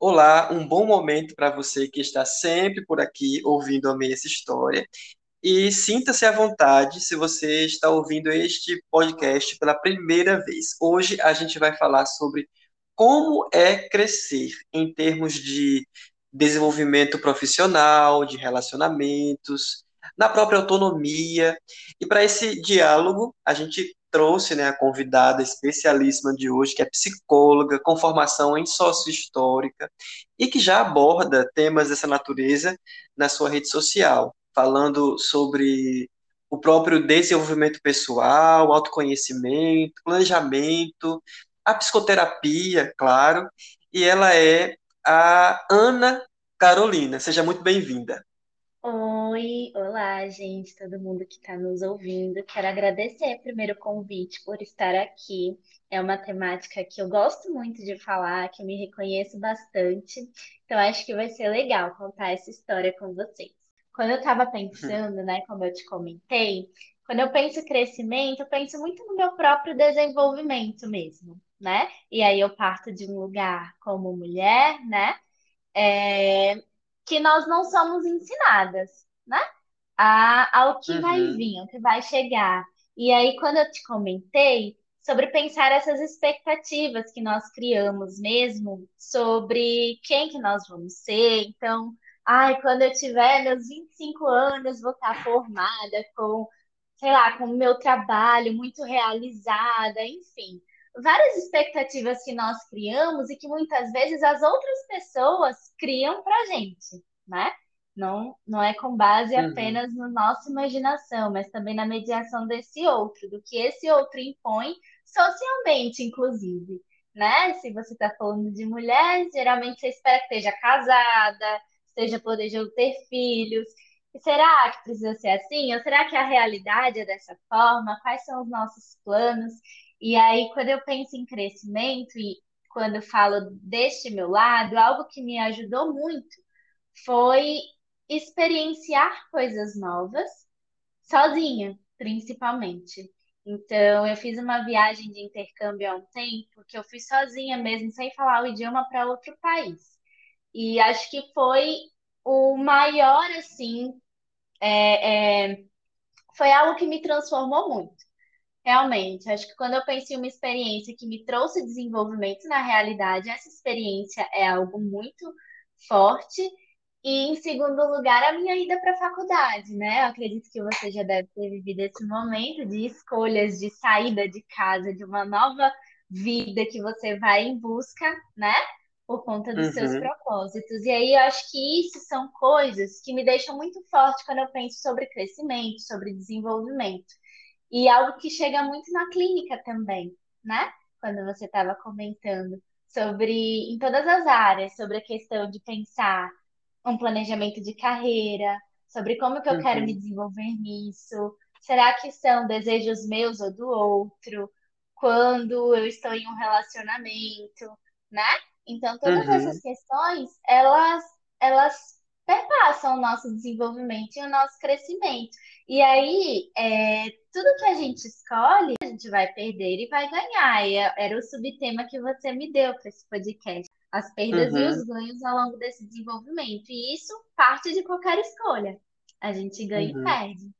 Olá, um bom momento para você que está sempre por aqui ouvindo a minha história. E sinta-se à vontade se você está ouvindo este podcast pela primeira vez. Hoje a gente vai falar sobre como é crescer em termos de desenvolvimento profissional, de relacionamentos, na própria autonomia. E para esse diálogo, a gente trouxe né, a convidada especialíssima de hoje, que é psicóloga, com formação em sociohistórica, e que já aborda temas dessa natureza na sua rede social, falando sobre o próprio desenvolvimento pessoal, autoconhecimento, planejamento, a psicoterapia, claro, e ela é a Ana Carolina. Seja muito bem-vinda. Oi, olá, gente, todo mundo que está nos ouvindo. Quero agradecer primeiro o convite por estar aqui. É uma temática que eu gosto muito de falar, que eu me reconheço bastante. Então, acho que vai ser legal contar essa história com vocês. Quando eu estava pensando, né, como eu te comentei, quando eu penso em crescimento, eu penso muito no meu próprio desenvolvimento mesmo, né? E aí eu parto de um lugar como mulher, né? É, que nós não somos ensinadas, né? A, ao que uhum. vai vir, ao que vai chegar. E aí, quando eu te comentei sobre pensar essas expectativas que nós criamos mesmo sobre quem que nós vamos ser, então, ai, quando eu tiver meus 25 anos, vou estar formada com, sei lá, com o meu trabalho muito realizada, enfim várias expectativas que nós criamos e que muitas vezes as outras pessoas criam para gente, né? Não, não é com base uhum. apenas na nossa imaginação, mas também na mediação desse outro, do que esse outro impõe socialmente, inclusive, né? Se você está falando de mulher, geralmente você espera que esteja casada, esteja planejando ter filhos. E será que precisa ser assim? Ou será que a realidade é dessa forma? Quais são os nossos planos? E aí, quando eu penso em crescimento e quando eu falo deste meu lado, algo que me ajudou muito foi experienciar coisas novas sozinha, principalmente. Então, eu fiz uma viagem de intercâmbio há um tempo, que eu fui sozinha mesmo, sem falar o idioma para outro país. E acho que foi o maior, assim, é, é, foi algo que me transformou muito. Realmente, acho que quando eu penso em uma experiência que me trouxe desenvolvimento na realidade, essa experiência é algo muito forte. E em segundo lugar, a minha ida para a faculdade, né? Eu acredito que você já deve ter vivido esse momento de escolhas, de saída de casa, de uma nova vida que você vai em busca, né? Por conta dos uhum. seus propósitos. E aí eu acho que isso são coisas que me deixam muito forte quando eu penso sobre crescimento, sobre desenvolvimento. E algo que chega muito na clínica também, né? Quando você estava comentando sobre, em todas as áreas, sobre a questão de pensar um planejamento de carreira, sobre como que eu uhum. quero me desenvolver nisso. Será que são desejos meus ou do outro? Quando eu estou em um relacionamento, né? Então, todas uhum. essas questões, elas, elas perpassam o nosso desenvolvimento e o nosso crescimento. E aí, é, tudo que a gente escolhe, a gente vai perder e vai ganhar. E é, era o subtema que você me deu para esse podcast. As perdas uhum. e os ganhos ao longo desse desenvolvimento. E isso parte de qualquer escolha. A gente ganha uhum. e perde.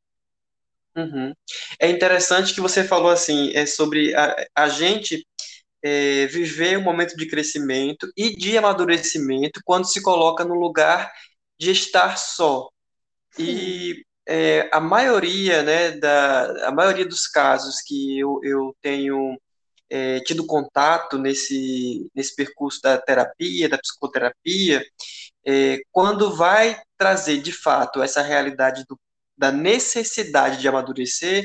Uhum. É interessante que você falou assim, é sobre a, a gente é, viver um momento de crescimento e de amadurecimento quando se coloca no lugar de estar só. E é, a maioria, né, da, a maioria dos casos que eu, eu tenho é, tido contato nesse, nesse percurso da terapia, da psicoterapia, é, quando vai trazer de fato essa realidade do, da necessidade de amadurecer,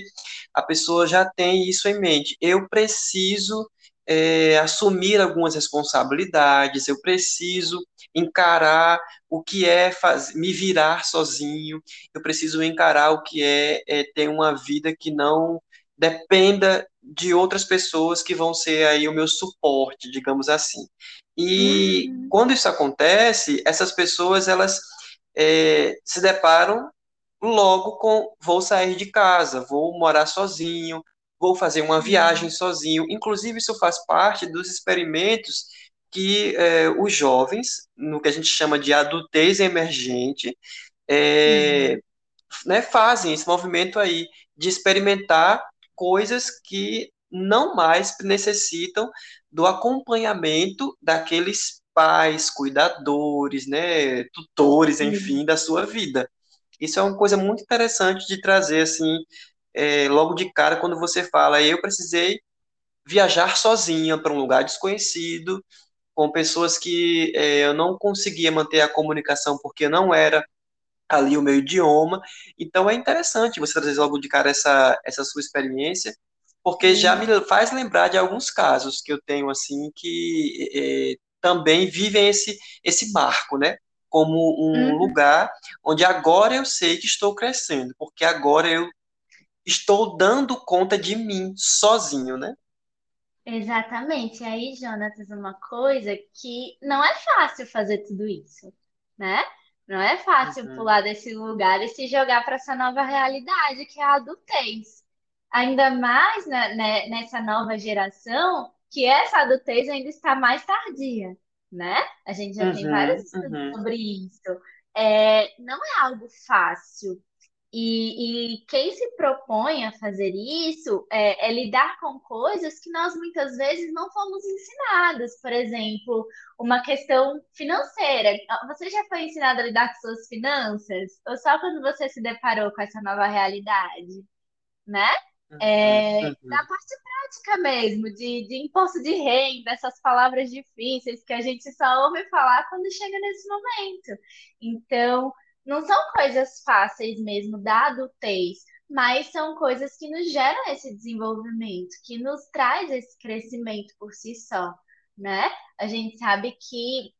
a pessoa já tem isso em mente. Eu preciso é, assumir algumas responsabilidades, eu preciso encarar o que é faz, me virar sozinho, eu preciso encarar o que é, é ter uma vida que não dependa de outras pessoas que vão ser aí o meu suporte, digamos assim. E uhum. quando isso acontece, essas pessoas elas é, se deparam logo com vou sair de casa, vou morar sozinho, vou fazer uma viagem sozinho. Inclusive, isso faz parte dos experimentos que é, os jovens, no que a gente chama de adultez emergente, é, uhum. né, fazem esse movimento aí de experimentar coisas que não mais necessitam do acompanhamento daqueles pais, cuidadores, né, tutores, enfim, uhum. da sua vida. Isso é uma coisa muito interessante de trazer assim, é, logo de cara quando você fala, eu precisei viajar sozinha para um lugar desconhecido, com pessoas que é, eu não conseguia manter a comunicação porque não era ali o meu idioma. Então é interessante você trazer logo de cara essa, essa sua experiência, porque já me faz lembrar de alguns casos que eu tenho assim que é, também vivem esse, esse marco, né? Como um uhum. lugar onde agora eu sei que estou crescendo, porque agora eu estou dando conta de mim sozinho, né? Exatamente. E aí, Jonatas, uma coisa que não é fácil fazer tudo isso, né? Não é fácil uhum. pular desse lugar e se jogar para essa nova realidade que é a adultez. Ainda mais né, né, nessa nova geração, que essa adultez ainda está mais tardia, né? A gente já uhum, tem vários estudos uhum. sobre isso. É, não é algo fácil. E, e, quem se propõe a fazer isso é, é, lidar com coisas que nós muitas vezes não fomos ensinados. Por exemplo, uma questão financeira. Você já foi ensinado a lidar com suas finanças? Ou só quando você se deparou com essa nova realidade? Né? É, uhum. Na parte prática mesmo, de, de imposto de renda, essas palavras difíceis que a gente só ouve falar quando chega nesse momento. Então, não são coisas fáceis mesmo da adultez, mas são coisas que nos geram esse desenvolvimento, que nos traz esse crescimento por si só, né? A gente sabe que,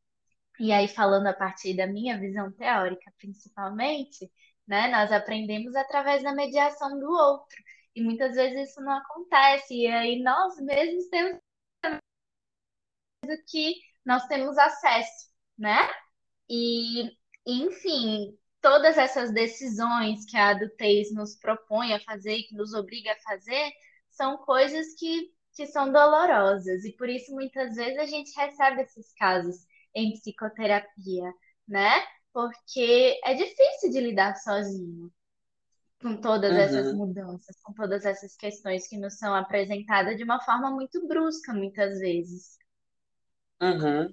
e aí falando a partir da minha visão teórica principalmente, né, nós aprendemos através da mediação do outro. E muitas vezes isso não acontece, e aí nós mesmos temos que nós temos acesso, né? E enfim, todas essas decisões que a adultez nos propõe a fazer e que nos obriga a fazer são coisas que, que são dolorosas. E por isso, muitas vezes, a gente recebe esses casos em psicoterapia, né? Porque é difícil de lidar sozinho com todas uhum. essas mudanças, com todas essas questões que nos são apresentadas de uma forma muito brusca, muitas vezes. Uhum.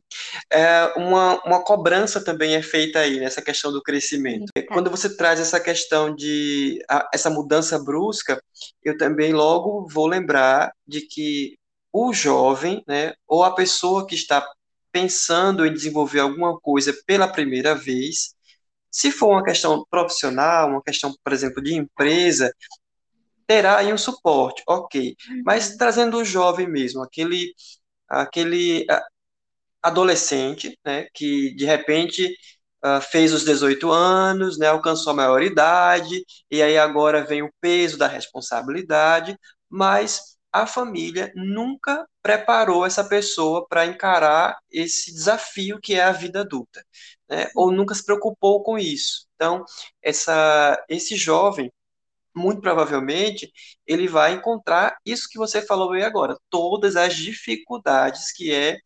É, uma, uma cobrança também é feita aí nessa questão do crescimento. Quando você traz essa questão de a, essa mudança brusca, eu também logo vou lembrar de que o jovem, né, ou a pessoa que está pensando em desenvolver alguma coisa pela primeira vez, se for uma questão profissional, uma questão, por exemplo, de empresa, terá aí um suporte, ok. Uhum. Mas trazendo o jovem mesmo, aquele, aquele adolescente, né, que de repente uh, fez os 18 anos, né, alcançou a maioridade, e aí agora vem o peso da responsabilidade, mas a família nunca preparou essa pessoa para encarar esse desafio que é a vida adulta, né, ou nunca se preocupou com isso. Então, essa, esse jovem, muito provavelmente, ele vai encontrar isso que você falou aí agora, todas as dificuldades que é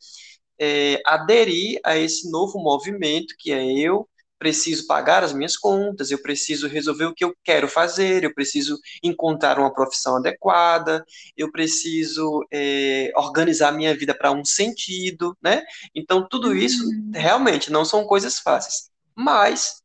é, aderir a esse novo movimento que é eu preciso pagar as minhas contas, eu preciso resolver o que eu quero fazer, eu preciso encontrar uma profissão adequada, eu preciso é, organizar minha vida para um sentido, né? Então, tudo isso uhum. realmente não são coisas fáceis. Mas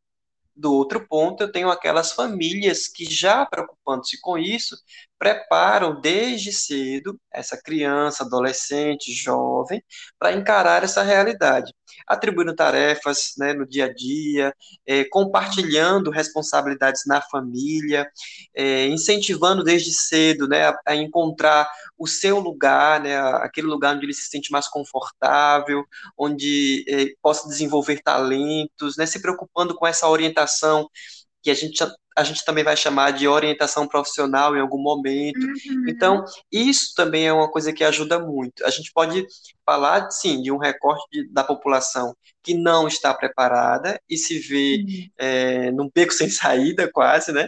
do outro ponto, eu tenho aquelas famílias que, já preocupando-se com isso, preparam desde cedo essa criança, adolescente, jovem, para encarar essa realidade, atribuindo tarefas né, no dia a dia, é, compartilhando responsabilidades na família, é, incentivando desde cedo né, a, a, encontrar o seu lugar, né, aquele lugar onde ele se sente mais confortável, onde é, possa desenvolver talentos, né, se preocupando com essa orientação que a gente, a gente também vai chamar de orientação profissional em algum momento. Uhum. Então, isso também é uma coisa que ajuda muito. A gente pode falar, sim, de um recorte de, da população que não está preparada e se vê uhum. é, num beco sem saída, quase, né?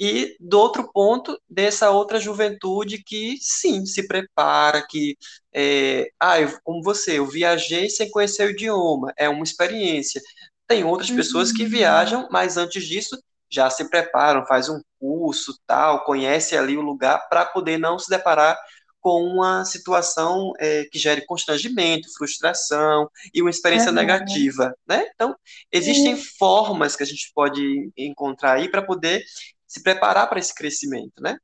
e do outro ponto, dessa outra juventude que sim, se prepara, que, é, ah, eu, como você, eu viajei sem conhecer o idioma, é uma experiência. Tem outras uhum. pessoas que viajam, mas antes disso já se preparam, faz um curso, tal, conhece ali o lugar para poder não se deparar com uma situação é, que gere constrangimento, frustração e uma experiência uhum. negativa, né? Então, existem uhum. formas que a gente pode encontrar aí para poder se preparar para esse crescimento, né?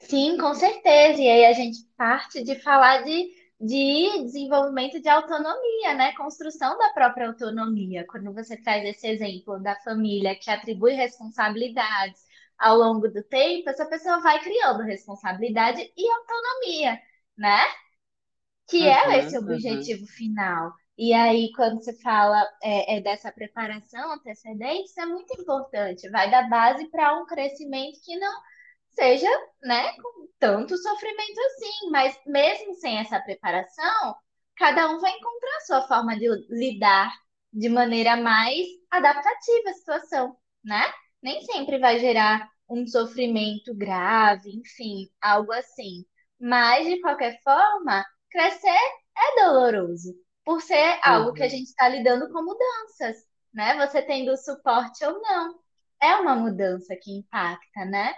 Sim, com certeza. E aí a gente parte de falar de, de desenvolvimento de autonomia, né? Construção da própria autonomia. Quando você traz esse exemplo da família que atribui responsabilidades ao longo do tempo, essa pessoa vai criando responsabilidade e autonomia, né? Que é uhum, é esse objetivo uhum. final. E aí, quando você fala é, é dessa preparação antecedente, isso é muito importante. Vai dar base para um crescimento que não seja, né, com tanto sofrimento assim. Mas mesmo sem essa preparação, cada um vai encontrar a sua forma de lidar de maneira mais adaptativa à situação, né? Nem sempre vai gerar um sofrimento grave, enfim, algo assim. Mas, de qualquer forma, crescer é doloroso por ser algo que a uhum. gente está lidando com mudanças, né? Você tendo suporte ou não. É uma mudança que impacta, né?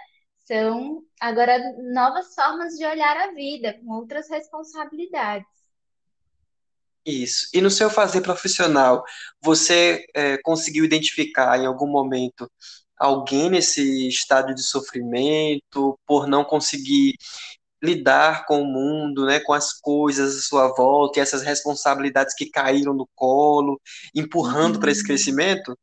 São agora novas formas de olhar a vida, com outras responsabilidades. Isso. E no seu fazer profissional, você é, conseguiu identificar em algum momento alguém nesse estado de sofrimento por não conseguir lidar com o mundo, né, com as coisas à sua volta e essas responsabilidades que caíram no colo, empurrando para esse uhum. crescimento?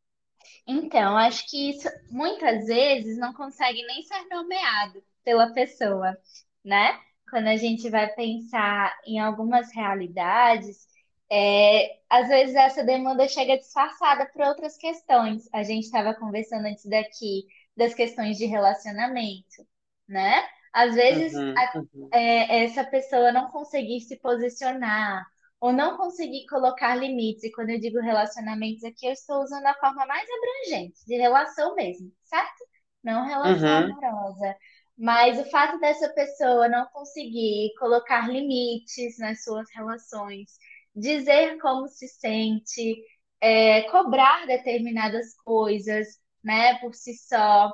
Então, acho que isso muitas vezes não consegue nem ser nomeado pela pessoa, né? Quando a gente vai pensar em algumas realidades, é, às vezes essa demanda chega disfarçada por outras questões. A gente estava conversando antes daqui das questões de relacionamento, né? Às vezes, uhum, a, uhum. É, essa pessoa não conseguir se posicionar ou não conseguir colocar limites, e quando eu digo relacionamentos aqui, eu estou usando a forma mais abrangente, de relação mesmo, certo? Não relação uhum. amorosa. Mas o fato dessa pessoa não conseguir colocar limites nas suas relações, dizer como se sente, é, cobrar determinadas coisas, né, por si só,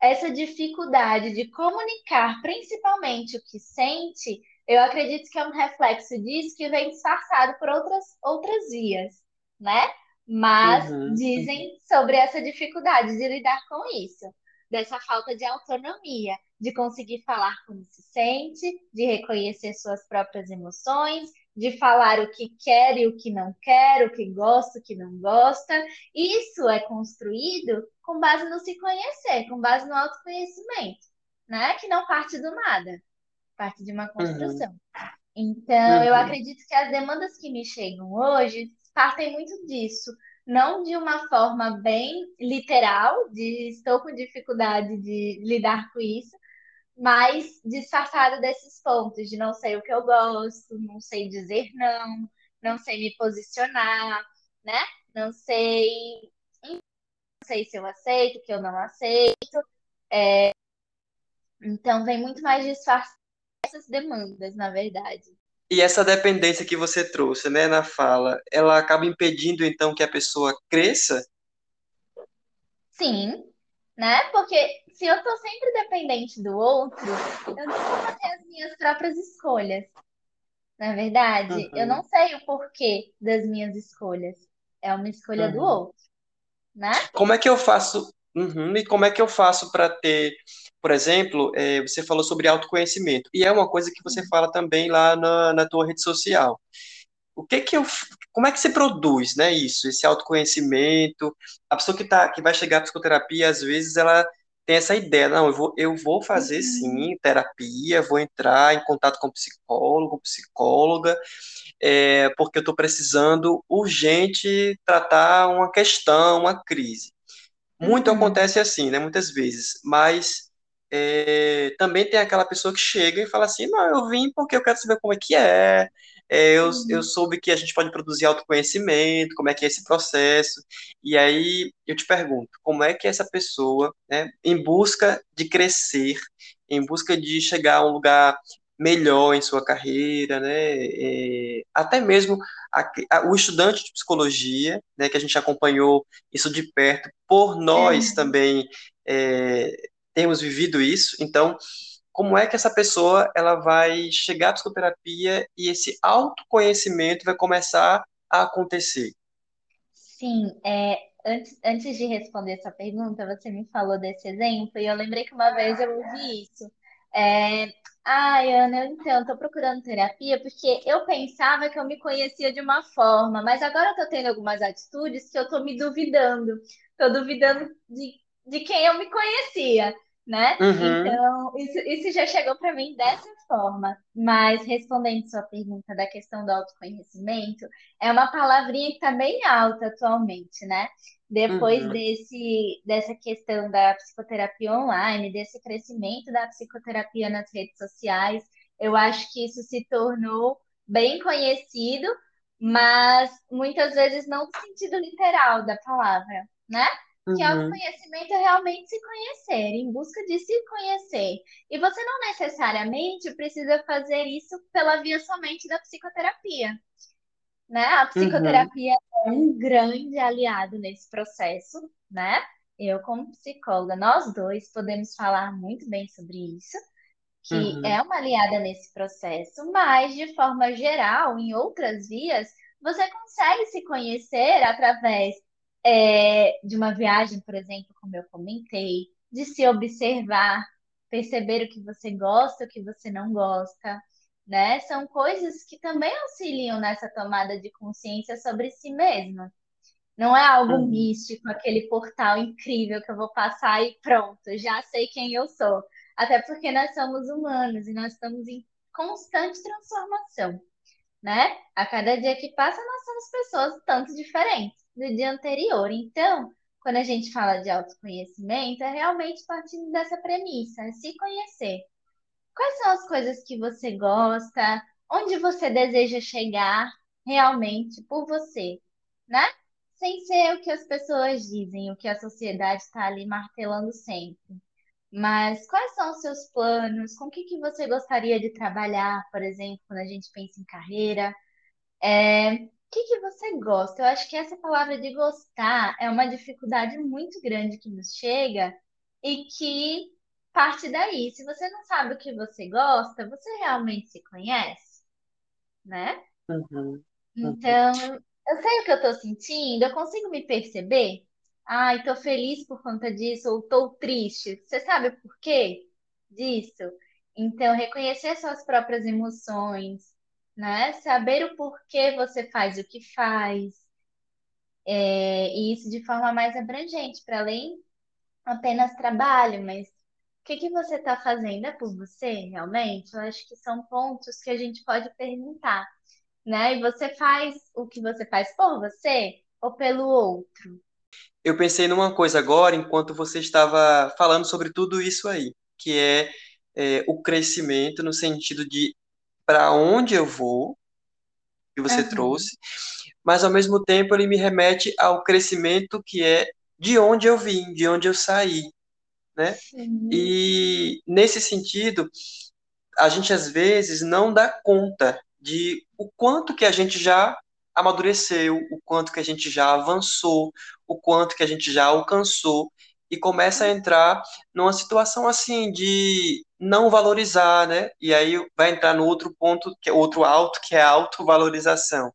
essa dificuldade de comunicar principalmente o que sente, eu acredito que é um reflexo disso que vem disfarçado por outras, outras vias, né? Mas uhum. dizem sobre essa dificuldade de lidar com isso, dessa falta de autonomia, de conseguir falar como se sente, de reconhecer suas próprias emoções, de falar o que quer e o que não quer, o que gosta, o que não gosta. Isso é construído com base no se conhecer, com base no autoconhecimento, né? Que não parte do nada, parte de uma construção. Uhum. Então, uhum. eu acredito que as demandas que me chegam hoje partem muito disso, não de uma forma bem literal, de estou com dificuldade de lidar com isso, mas disfarçada desses pontos, de não sei o que eu gosto, não sei dizer não, não sei me posicionar, né? Não sei, não sei se eu aceito, que eu não aceito. É... Então, vem muito mais disfarçar essas demandas, na verdade. E essa dependência que você trouxe, né, na fala, ela acaba impedindo, então, que a pessoa cresça? Sim, né? Porque se eu tô sempre dependente do outro, eu não vou fazer as minhas próprias escolhas. Na é verdade, uhum. eu não sei o porquê das minhas escolhas. É uma escolha uhum. do outro, né? Como é que eu faço? Uhum. E como é que eu faço para ter, por exemplo, é, você falou sobre autoconhecimento e é uma coisa que você uhum. fala também lá na, na tua rede social o que que eu, como é que se produz, né, isso, esse autoconhecimento, a pessoa que tá, que vai chegar à psicoterapia, às vezes ela tem essa ideia, não, eu vou, eu vou fazer uhum. sim terapia, vou entrar em contato com psicólogo, psicóloga, é, porque eu estou precisando urgente tratar uma questão, uma crise. Muito uhum. acontece assim, né, muitas vezes, mas é, também tem aquela pessoa que chega e fala assim, não, eu vim porque eu quero saber como é que é, é, eu, eu soube que a gente pode produzir autoconhecimento, como é que é esse processo, e aí eu te pergunto, como é que essa pessoa, né, em busca de crescer, em busca de chegar a um lugar melhor em sua carreira, né? É, até mesmo a, a, o estudante de psicologia, né, que a gente acompanhou isso de perto, por nós é. também é, temos vivido isso. Então, como é que essa pessoa ela vai chegar à psicoterapia e esse autoconhecimento vai começar a acontecer? Sim, é, antes, antes de responder essa pergunta, você me falou desse exemplo e eu lembrei que uma vez eu ouvi isso. É, Ai, Ana, então, eu tô procurando terapia porque eu pensava que eu me conhecia de uma forma, mas agora eu tô tendo algumas atitudes que eu tô me duvidando. Tô duvidando de, de quem eu me conhecia, né? Uhum. Então, isso, isso já chegou para mim dessa forma. Mas respondendo sua pergunta da questão do autoconhecimento, é uma palavrinha que tá bem alta atualmente, né? Depois Uhum. desse, dessa questão da psicoterapia online, desse crescimento da psicoterapia nas redes sociais, eu acho que isso se tornou bem conhecido, mas muitas vezes não no sentido literal da palavra, né? Que Uhum. autoconhecimento é realmente se conhecer, em busca de se conhecer. E você não necessariamente precisa fazer isso pela via somente da psicoterapia né? A Uhum. psicoterapia é um grande aliado nesse processo, né? Eu, como psicóloga, nós dois podemos falar muito bem sobre isso, que Uhum. é uma aliada nesse processo, mas de forma geral, em outras vias, você consegue se conhecer através é, de uma viagem, por exemplo, como eu comentei, de se observar, perceber o que você gosta, o que você não gosta né? São coisas que também auxiliam nessa tomada de consciência sobre si mesma. Não é algo Uhum. místico, aquele portal incrível que eu vou passar e pronto, já sei quem eu sou. Até porque nós somos humanos e nós estamos em constante transformação, né? A cada dia que passa, nós somos pessoas tanto diferentes do dia anterior. Então, quando a gente fala de autoconhecimento, é realmente partindo dessa premissa, é se conhecer. Quais são as coisas que você gosta? Onde você deseja chegar realmente por você, né? Sem ser o que as pessoas dizem, o que a sociedade está ali martelando sempre. Mas quais são os seus planos? Com o que que você gostaria de trabalhar, por exemplo, quando a gente pensa em carreira? É, que que você gosta? Eu acho que essa palavra de gostar é uma dificuldade muito grande que nos chega e que parte daí. Se você não sabe o que você gosta, você realmente se conhece, né? Uhum. Então, eu sei o que eu tô sentindo, eu consigo me perceber. Ai, tô feliz por conta disso, ou tô triste. Você sabe por quê disso? Então, reconhecer suas próprias emoções, né? Saber o porquê você faz o que faz, é, e isso de forma mais abrangente, para além apenas trabalho, mas o que que você está fazendo é por você, realmente? Eu acho que são pontos que a gente pode perguntar né? E você faz o que você faz por você ou pelo outro? Eu pensei numa coisa agora, enquanto você estava falando sobre tudo isso aí, que é, é, o crescimento no sentido de para onde eu vou, que você Aham. trouxe, mas ao mesmo tempo ele me remete ao crescimento que é de onde eu vim, de onde eu saí, né? E nesse sentido, a gente às vezes não dá conta de o quanto que a gente já amadureceu, o quanto que a gente já avançou, o quanto que a gente já alcançou e começa a entrar numa situação assim de não valorizar, né? E aí vai entrar no outro ponto, que é outro alto, que é a autovalorização,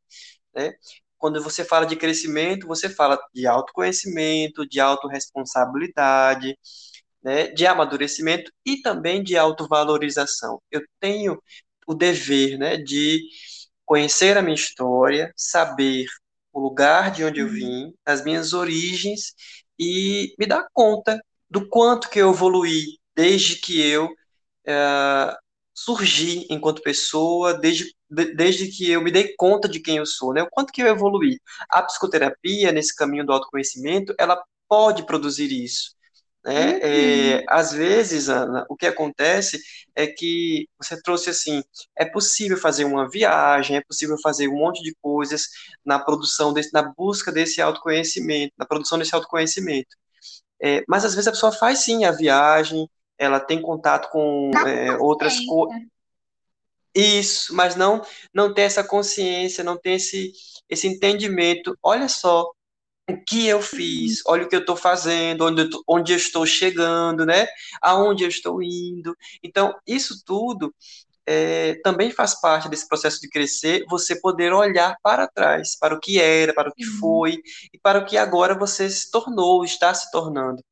né? Quando você fala de crescimento, você fala de autoconhecimento, de autorresponsabilidade, né, de amadurecimento e também de autovalorização. Eu tenho o dever, né, de conhecer a minha história, saber o lugar de onde eu Sim. vim, as minhas origens e me dar conta do quanto que eu evoluí desde que eu uh, surgi enquanto pessoa, desde, de, desde que eu me dei conta de quem eu sou, né? O quanto que eu evoluí. A psicoterapia, nesse caminho do autoconhecimento, ela pode produzir isso Né? É, Uhum. às vezes, Ana, o que acontece é que você trouxe assim, é possível fazer uma viagem, é possível fazer um monte de coisas na produção desse, na busca desse autoconhecimento, na produção desse autoconhecimento. É, mas às vezes a pessoa faz sim a viagem, ela tem contato com é, outras coisas, isso, mas não não tem essa consciência, não tem esse esse entendimento. Olha só, o que eu Uhum. fiz, olha o que eu estou fazendo, onde eu, tô- onde eu estou chegando, né? Aonde eu estou indo. Então, isso tudo é, também faz parte desse processo de crescer, você poder olhar para trás, para o que era, para o que Sim. foi e para o que agora você se tornou, está se tornando.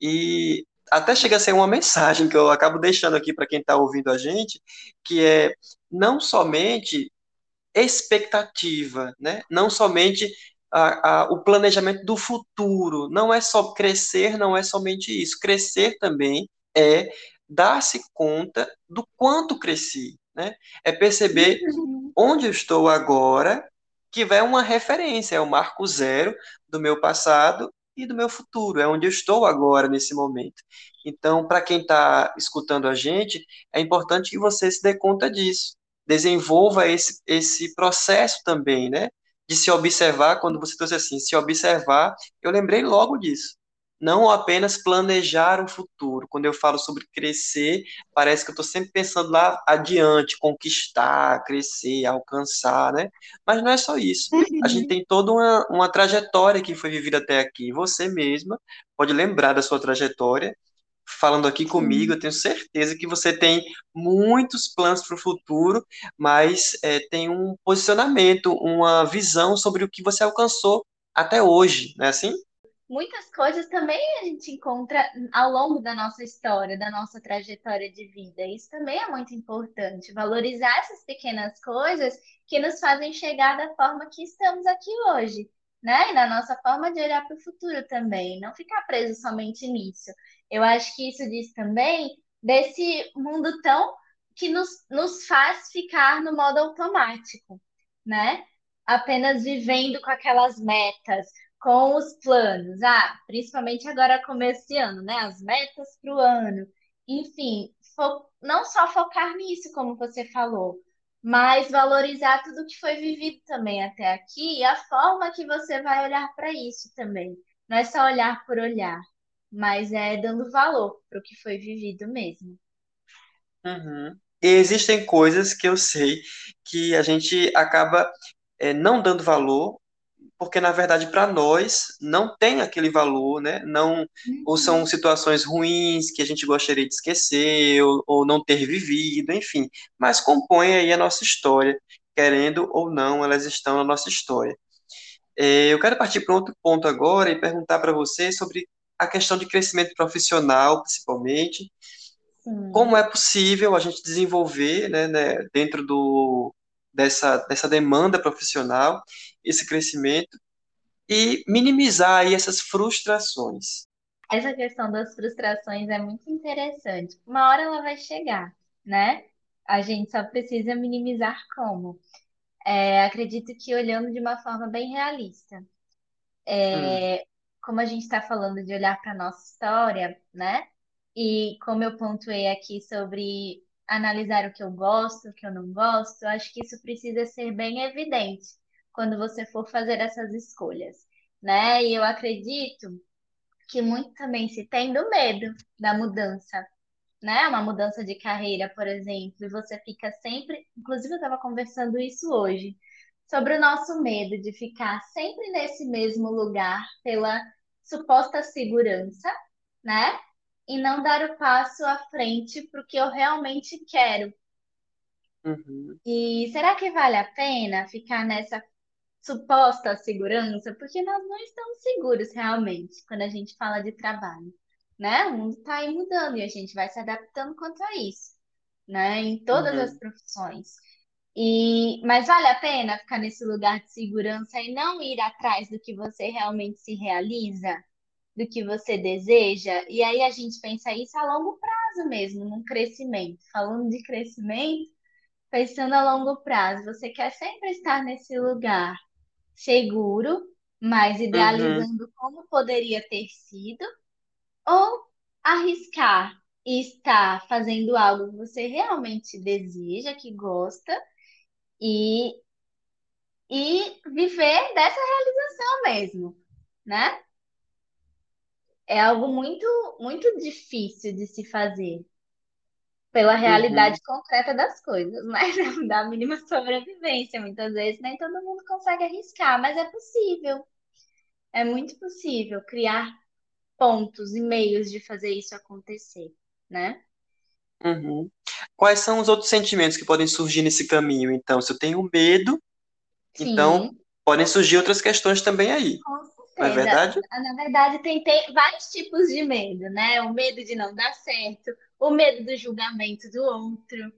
E até chega a ser uma mensagem que eu acabo deixando aqui para quem está ouvindo a gente, que é não somente expectativa, né? Não somente a, a, o planejamento do futuro. Não é só crescer, não é somente isso. Crescer também é dar-se conta do quanto cresci, né? É perceber onde eu estou agora, que vai uma referência, é o marco zero do meu passado e do meu futuro, é onde eu estou agora nesse momento. Então, para quem está escutando a gente, é importante que você se dê conta disso desenvolva esse, esse processo também, né? De se observar, quando você trouxe assim, se observar, eu lembrei logo disso. Não apenas planejar o futuro. Quando eu falo sobre crescer, parece que eu estou sempre pensando lá adiante, conquistar, crescer, alcançar, né? Mas não é só isso. A gente Uhum. tem toda uma, uma trajetória que foi vivida até aqui. Você mesma pode lembrar da sua trajetória falando aqui comigo, eu tenho certeza que você tem muitos planos para o futuro, mas é, tem um posicionamento, uma visão sobre o que você alcançou até hoje, não é assim? Muitas coisas também a gente encontra ao longo da nossa história, da nossa trajetória de vida. Isso também é muito importante, valorizar essas pequenas coisas que nos fazem chegar da forma que estamos aqui hoje, né? E na nossa forma de olhar para o futuro também, não ficar preso somente nisso. Eu acho que isso diz também desse mundo tão que nos, nos faz ficar no modo automático, né? Apenas vivendo com aquelas metas com os planos. Ah, principalmente agora começo de ano, né? As metas para o ano. Enfim, não só focar nisso, como você falou, mas valorizar tudo que foi vivido também até aqui e a forma que você vai olhar para isso também. Não é só olhar por olhar, mas é dando valor para o que foi vivido mesmo. Uhum. Existem coisas que eu sei que a gente acaba é, não dando valor porque na verdade para nós não tem aquele valor, né? Não, ou são Uhum. situações ruins que a gente gostaria de esquecer ou, ou não ter vivido, enfim, mas compõem aí a nossa história, querendo ou não, elas estão na nossa história. É, eu quero partir para outro ponto agora e perguntar para você sobre a questão de crescimento profissional, principalmente. Como é possível a gente desenvolver, né, né, dentro do, dessa, dessa demanda profissional, esse crescimento e minimizar aí essas frustrações. Essa questão das frustrações é muito interessante. Uma hora ela vai chegar, né? A gente só precisa minimizar como. É, acredito que olhando de uma forma bem realista. Hum, Como a gente está falando de olhar para a nossa história, né? E como eu pontuei aqui sobre analisar o que eu gosto, o que eu não gosto, eu acho que isso precisa ser bem evidente quando você for fazer essas escolhas, né? E eu acredito que muito também se tem do medo da mudança, né? Uma mudança de carreira, por exemplo, e você fica sempre. Inclusive, eu estava conversando isso hoje, sobre o nosso medo de ficar sempre nesse mesmo lugar pela suposta segurança, né? E não dar o passo à frente para o que eu realmente quero. uhum, E será que vale a pena ficar nessa suposta segurança? Porque nós não estamos seguros realmente quando a gente fala de trabalho, né? O mundo está aí mudando e a gente vai se adaptando quanto a isso, né? Em todas as uhum, profissões. E, mas vale a pena ficar nesse lugar de segurança e não ir atrás do que você realmente se realiza, do que você deseja? E aí a gente pensa isso a longo prazo mesmo, num crescimento. Falando de crescimento, pensando a longo prazo, você quer sempre estar nesse lugar seguro, mas uhum, idealizando como poderia ter sido, ou arriscar e estar fazendo algo que você realmente deseja, que gosta, e, e viver dessa realização mesmo, né? É algo muito, muito difícil de se fazer pela realidade Uhum, concreta das coisas, mas da mínima sobrevivência. Muitas vezes nem todo mundo consegue arriscar, mas é possível. É muito possível criar pontos e meios de fazer isso acontecer, né? uhum. Quais são os outros sentimentos que podem surgir nesse caminho? Então, se eu tenho medo, então Sim, podem surgir outras questões também aí, com não é verdade? Na verdade, tem, tem vários tipos de medo, né? O medo de não dar certo, o medo do julgamento do outro,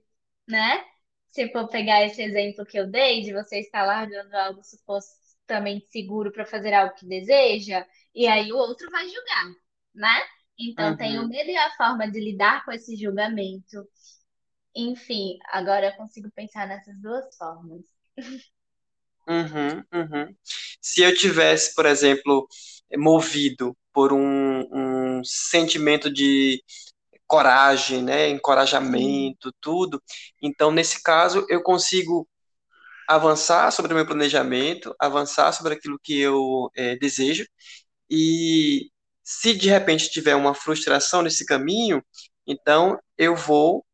né? Se for pegar esse exemplo que eu dei, de você estar largando algo supostamente seguro para fazer algo que deseja, e aí o outro vai julgar, né? Então, tem o Uhum, medo e a forma de lidar com esse julgamento. Enfim, agora eu consigo pensar nessas duas formas. uhum, uhum. Se eu tivesse, por exemplo, movido por um, um sentimento de coragem, né, encorajamento, tudo, então nesse caso eu consigo avançar sobre o meu planejamento, avançar sobre aquilo que eu eh, desejo E se de repente tiver uma frustração nesse caminho, então eu vou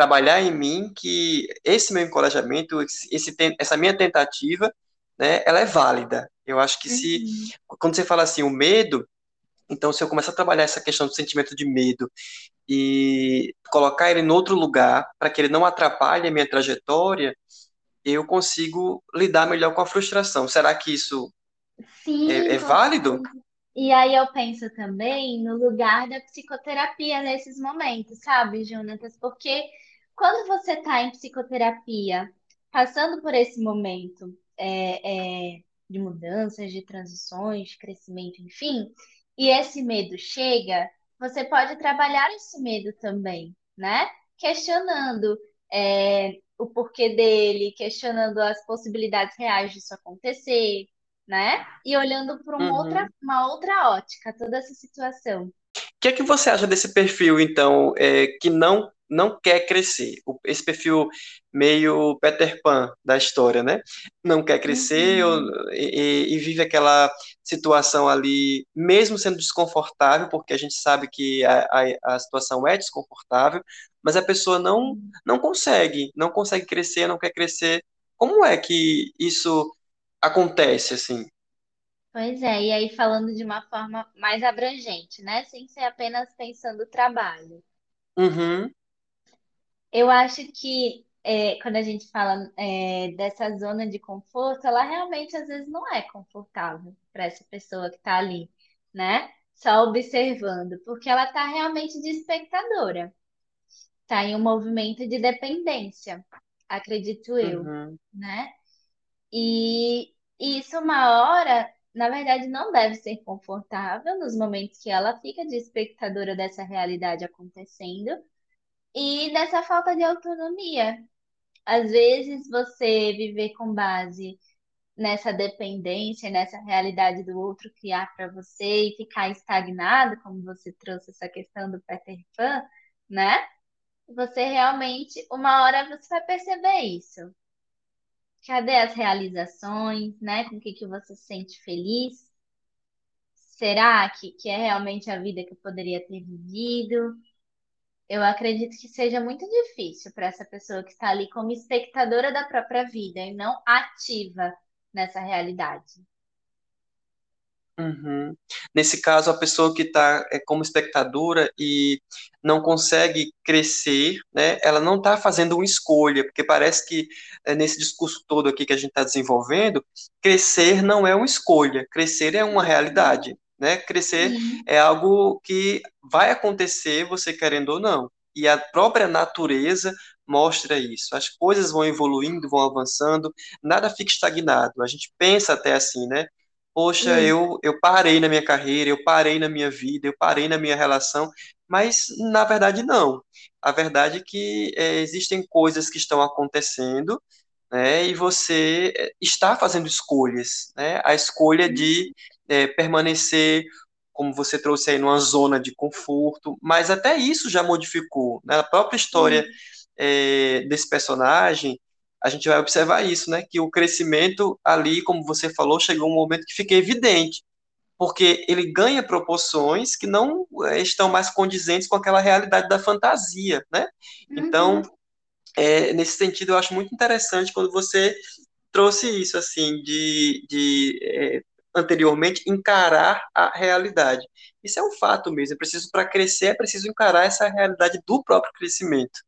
trabalhar em mim que esse meu encorajamento, esse, essa minha tentativa, né, ela é válida. Eu acho que se, Uhum. quando você fala assim, o medo, então se eu começar a trabalhar essa questão do sentimento de medo e colocar ele em outro lugar, para que ele não atrapalhe a minha trajetória, eu consigo lidar melhor com a frustração. Será que isso é, Sim, é com válido? E aí eu penso também no lugar da psicoterapia nesses momentos, sabe, Jonatas? Porque quando você está em psicoterapia, passando por esse momento é, é, de mudanças, de transições, de crescimento, enfim, e esse medo chega, você pode trabalhar esse medo também, né? Questionando é, o porquê dele, questionando as possibilidades reais disso acontecer né? E olhando por uma outra, Uhum. uma outra ótica toda essa situação. que é que você acha desse perfil, então, é, que não não quer crescer? O- Esse perfil meio Peter Pan da história, né? Não quer crescer Uhum. e, e- e vive aquela situação ali, mesmo sendo desconfortável, porque a gente sabe que a, a, a situação é desconfortável, mas a pessoa não não consegue, não consegue crescer, não quer crescer. Como é que isso acontece, assim? Pois é, e aí falando de uma forma mais abrangente, né? Sem ser apenas pensando o trabalho. Uhum, Eu acho que é, quando a gente fala é, dessa zona de conforto, ela realmente às vezes não é confortável para essa pessoa que está ali, né? Só observando, porque ela está realmente de espectadora. Está em um movimento de dependência, acredito eu, uhum, né? E, e isso uma hora, na verdade, não deve ser confortável nos momentos que ela fica de espectadora dessa realidade acontecendo e dessa falta de autonomia. Às vezes você viver com base nessa dependência, nessa realidade do outro criar para você e ficar estagnado, como você trouxe essa questão do Peter Pan, né? Você realmente, uma hora você vai perceber isso. Cadê as realizações, né? Com o que que você se sente feliz? Será que, que é realmente a vida que eu poderia ter vivido? Eu acredito que seja muito difícil para essa pessoa que está ali como espectadora da própria vida e não ativa nessa realidade. Uhum. Nesse caso, a pessoa que está é, como espectadora e não consegue crescer, né, ela não está fazendo uma escolha, porque parece que é, nesse discurso todo aqui que a gente está desenvolvendo, crescer não é uma escolha, crescer é uma realidade, né? Crescer Sim, é algo que vai acontecer, você querendo ou não. E a própria natureza mostra isso. As coisas vão evoluindo, vão avançando, nada fica estagnado. A gente pensa até assim, né? poxa, isso. eu, eu parei na minha carreira, eu parei na minha vida, eu parei na minha relação, mas na verdade não. A verdade é que é, existem coisas que estão acontecendo, né, e você é, está fazendo escolhas, né, a escolha de é, permanecer como você trouxe aí, numa zona de conforto, mas até isso já modificou. Né? A própria história é, desse personagem, a gente vai observar isso, né? Que o crescimento ali, como você falou, chegou um momento que fica evidente, porque ele ganha proporções que não é, estão mais condizentes com aquela realidade da fantasia, né? Então, uhum. é, nesse sentido, eu acho muito interessante quando você trouxe isso, assim, de, de é, anteriormente, encarar a realidade. Isso é um fato mesmo. É preciso, para crescer, é preciso encarar essa realidade do próprio crescimento.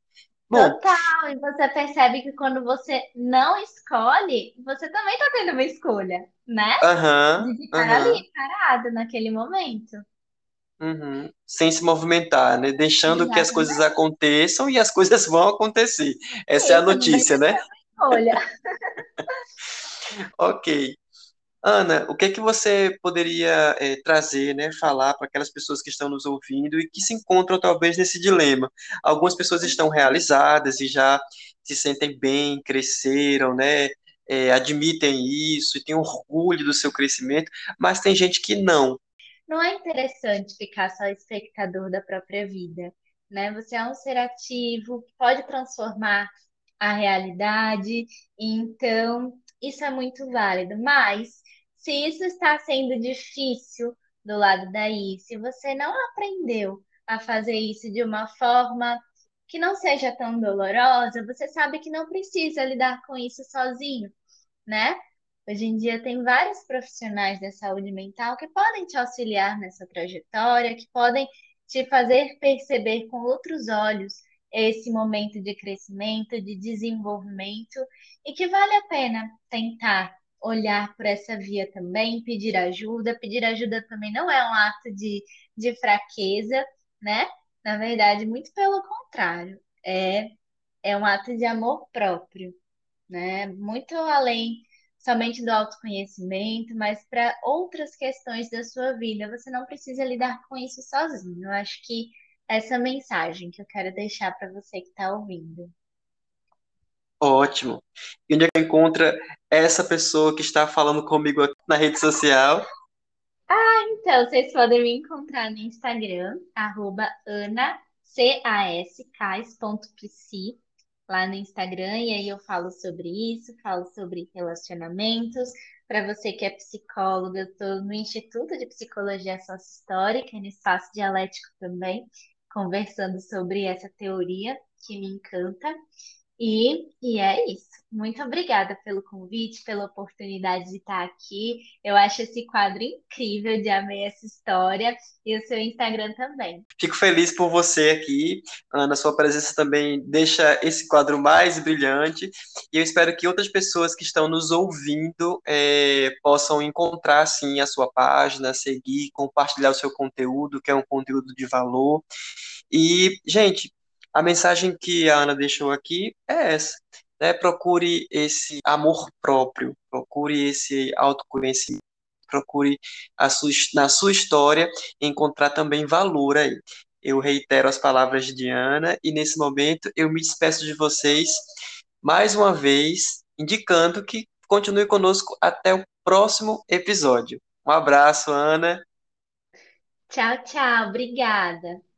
Bom, Total, e você percebe que quando você não escolhe, você também está tendo uma escolha, né? Aham, De ficar ali parado naquele momento. uhum. Sem se movimentar, né? Deixando que as coisas Exatamente. aconteçam e as coisas vão acontecer. Essa é a notícia, né? escolha. Ok. Ana, o que é que você poderia eh, trazer, né, falar para aquelas pessoas que estão nos ouvindo e que se encontram talvez nesse dilema? Algumas pessoas estão realizadas e já se sentem bem, cresceram, né, eh, admitem isso e têm orgulho do seu crescimento, mas tem gente que não. Não é interessante ficar só espectador da própria vida, né? Você é um ser ativo, que pode transformar a realidade, então isso é muito válido. Mas se isso está sendo difícil do lado daí, se você não aprendeu a fazer isso de uma forma que não seja tão dolorosa, você sabe que não precisa lidar com isso sozinho, né? Hoje em dia tem vários profissionais da saúde mental que podem te auxiliar nessa trajetória, que podem te fazer perceber com outros olhos esse momento de crescimento, de desenvolvimento, e que vale a pena tentar olhar por essa via também, pedir ajuda. Pedir ajuda também não é um ato de, de fraqueza, né? Na verdade, muito pelo contrário, é, é um ato de amor próprio, né? Muito além somente do autoconhecimento, mas para outras questões da sua vida. Você não precisa lidar com isso sozinho. Eu acho que essa mensagem que eu quero deixar para você que está ouvindo. Ótimo. E onde é que encontra essa pessoa que está falando comigo aqui na rede social? Então, vocês podem me encontrar no Instagram, arroba lá no Instagram, e aí eu falo sobre isso, falo sobre relacionamentos. Para você que é psicóloga, eu estou no Instituto de Psicologia Sócio-Histórica, no Espaço Dialético também, conversando sobre essa teoria que me encanta. E, e é isso. Muito obrigada pelo convite, pela oportunidade de estar aqui. Eu acho esse quadro incrível de Amei essa história e o seu Instagram também. Fico feliz por você aqui, Ana. Sua presença também deixa esse quadro mais brilhante. E eu espero que outras pessoas que estão nos ouvindo é, possam encontrar, sim, a sua página, seguir, compartilhar o seu conteúdo, que é um conteúdo de valor. E, gente, a mensagem que a Ana deixou aqui é essa. Né? Procure esse amor próprio, procure esse autoconhecimento, procure sua, na sua história encontrar também valor aí. Eu reitero as palavras de Ana e nesse momento eu me despeço de vocês mais uma vez, indicando que continue conosco até o próximo episódio. Um abraço, Ana. Tchau, tchau. Obrigada.